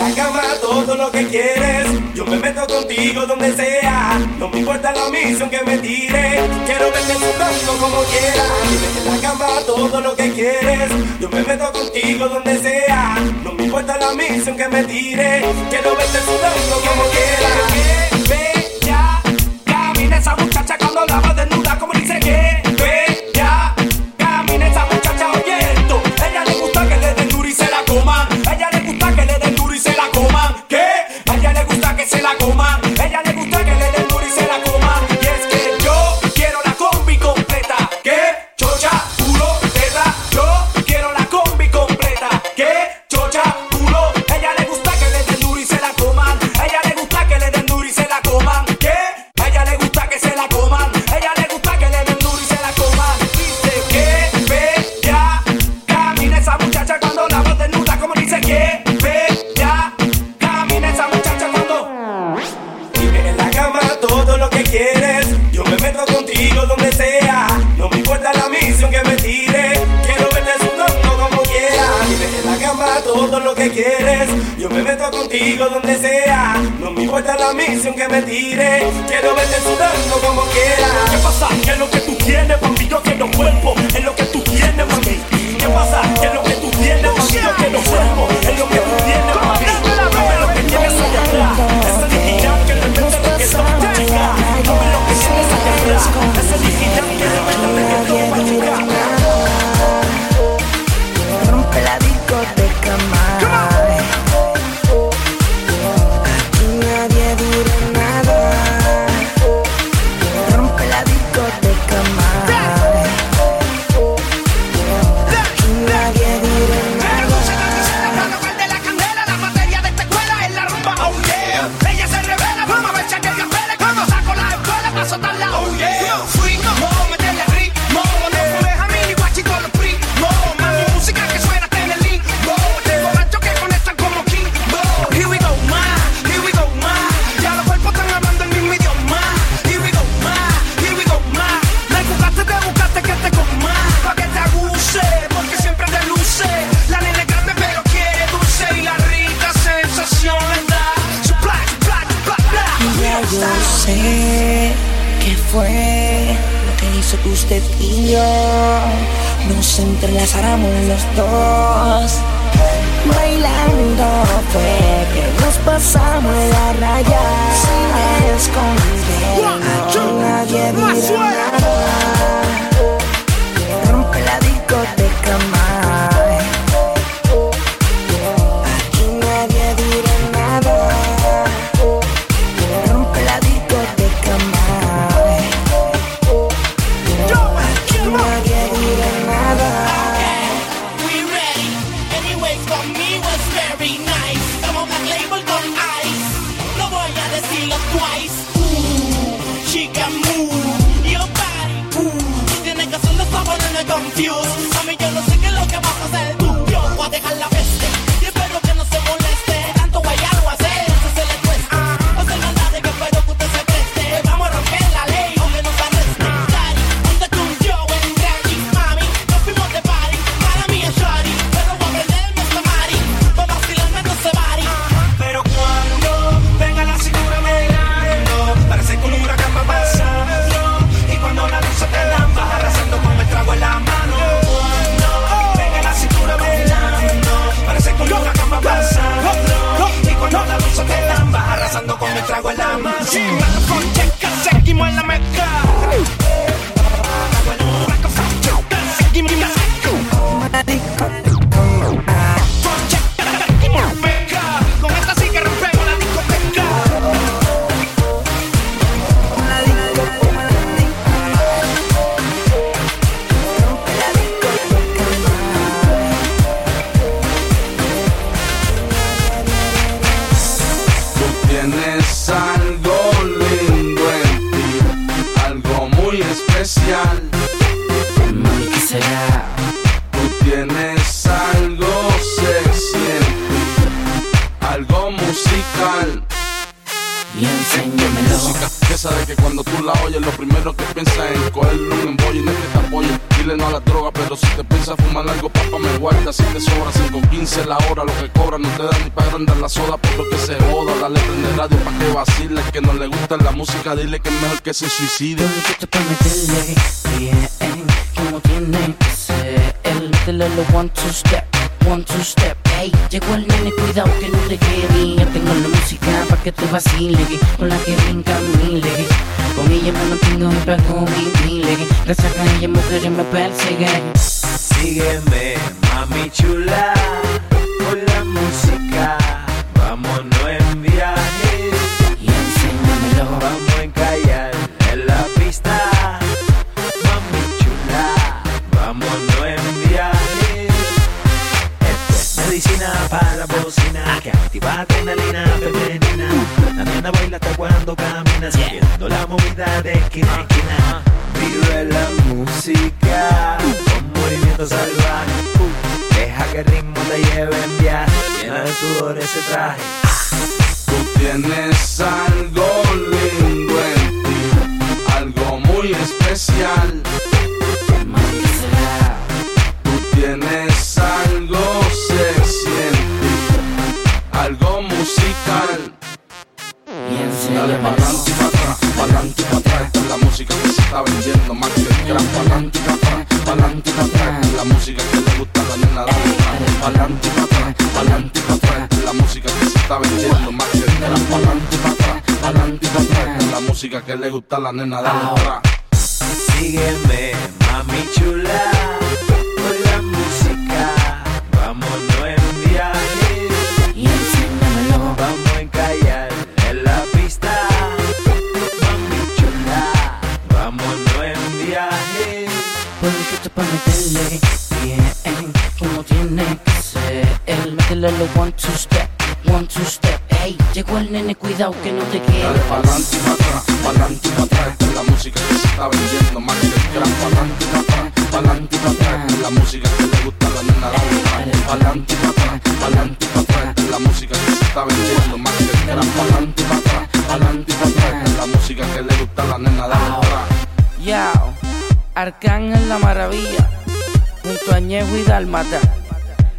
La cama todo lo que quieres, yo me meto contigo donde sea. No me importa la misión que me tire, quiero verte sudando como quieras. En la cama todo lo que quieres, yo me meto contigo donde sea. No me importa la misión que me tire, quiero verte sudando como quieras. Que quieres. Yo me meto contigo donde sea. No me importa la misión que me tire. Quiero verte sudando como quieras. ¿Qué pasa? ¿Qué es lo que tú tienes, mami? Yo quiero cuerpo. Es lo que tú tienes, mami. ¿Qué pasa? ¿Qué es lo que tú tienes, mami? Yo quiero cuerpo. Es lo que tú tienes, mami. Dame lo que tienes allá atrás. Ese digital que de repente lo que toma chica. Dame lo que tienes allá atrás. Ese digital que de repente lo que toma chica. Rompe la discoteca más. Yo sé que fue lo que hizo que usted y yo nos entrelazáramos los dos. Bailando fue que nos pasamos la raya sin confused. Mami, yo no sé qué es lo que vas a hacer Y enséñamelo. Música que sabe que cuando tú la oyes, lo primero que piensas es cogerle un embollo y no es que te apoyen. Dile no a la droga, pero si te piensas fumar algo, papá me guarda. Si te sobra 5.15 la hora, lo que cobran no te dan ni para agrandar la soda, por lo que se joda. Dale prende radio pa' que vacile, que no le gusta la música, dile que es mejor que se suicide. Yo pa' meterle bien, como tiene que ser. Métele lo one two step, one two step. Llegó el nene, cuidado que no te quede. Yo tengo la música pa' que te vacile, con la que brinca mile. Con ella me mantengo y pago mi mile. Gracias a ella mujeres me persiguen. Sígueme, mami chula, con la música. De ese traje. Tú tienes algo lindo en ti, algo muy especial. Tú tienes algo sexy en ti, algo musical. Y Dale pa'lante y pa' atrás, pa'lante y pa' atrás. Esta es la música que se está vendiendo más que el gran pa'lante y pa' atrás, pa'lante y pa' atrás. Esta es la música que le gusta a la nena dale. Pa'lante y pa' atrás, está vendiendo más que pa'lante pa' atrás, pa'lante pa' atrás. La música que le gusta a la nena dale atrás. Sígueme, mami chula, one, two step. Ey, llegó el nene, cuidado que no te Dale quede. pa'lante y pa' atrás, pa'lante y pa' atrás. Esta es la música que se está vendiendo más que el gran pa'lante y pa' atrás, pa'lante y pa' atrás. Esta es la música que le gusta a la nena dale atrás. Pa'lante y pa' atrás, pa'lante y pa' atrás. Esta es la música que se está vendiendo más que el gran pa'lante y pa' atrás, pa'lante y pa' atrás. Esta es la música que le gusta a la nena dale atrás. Yao, Arcángel la Maravilla, junto a Ñejo y Dalmata.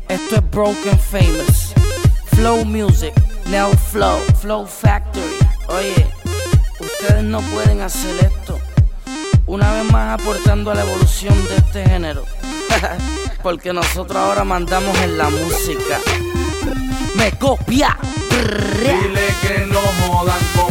Esto es Broken Famous. Flow Music, Neo Flow, Flow Factory. Oye, ustedes no pueden hacer esto. Una vez más aportando a la evolución de este género. Porque nosotros ahora mandamos en la música. Me copia. Dile que no jodan con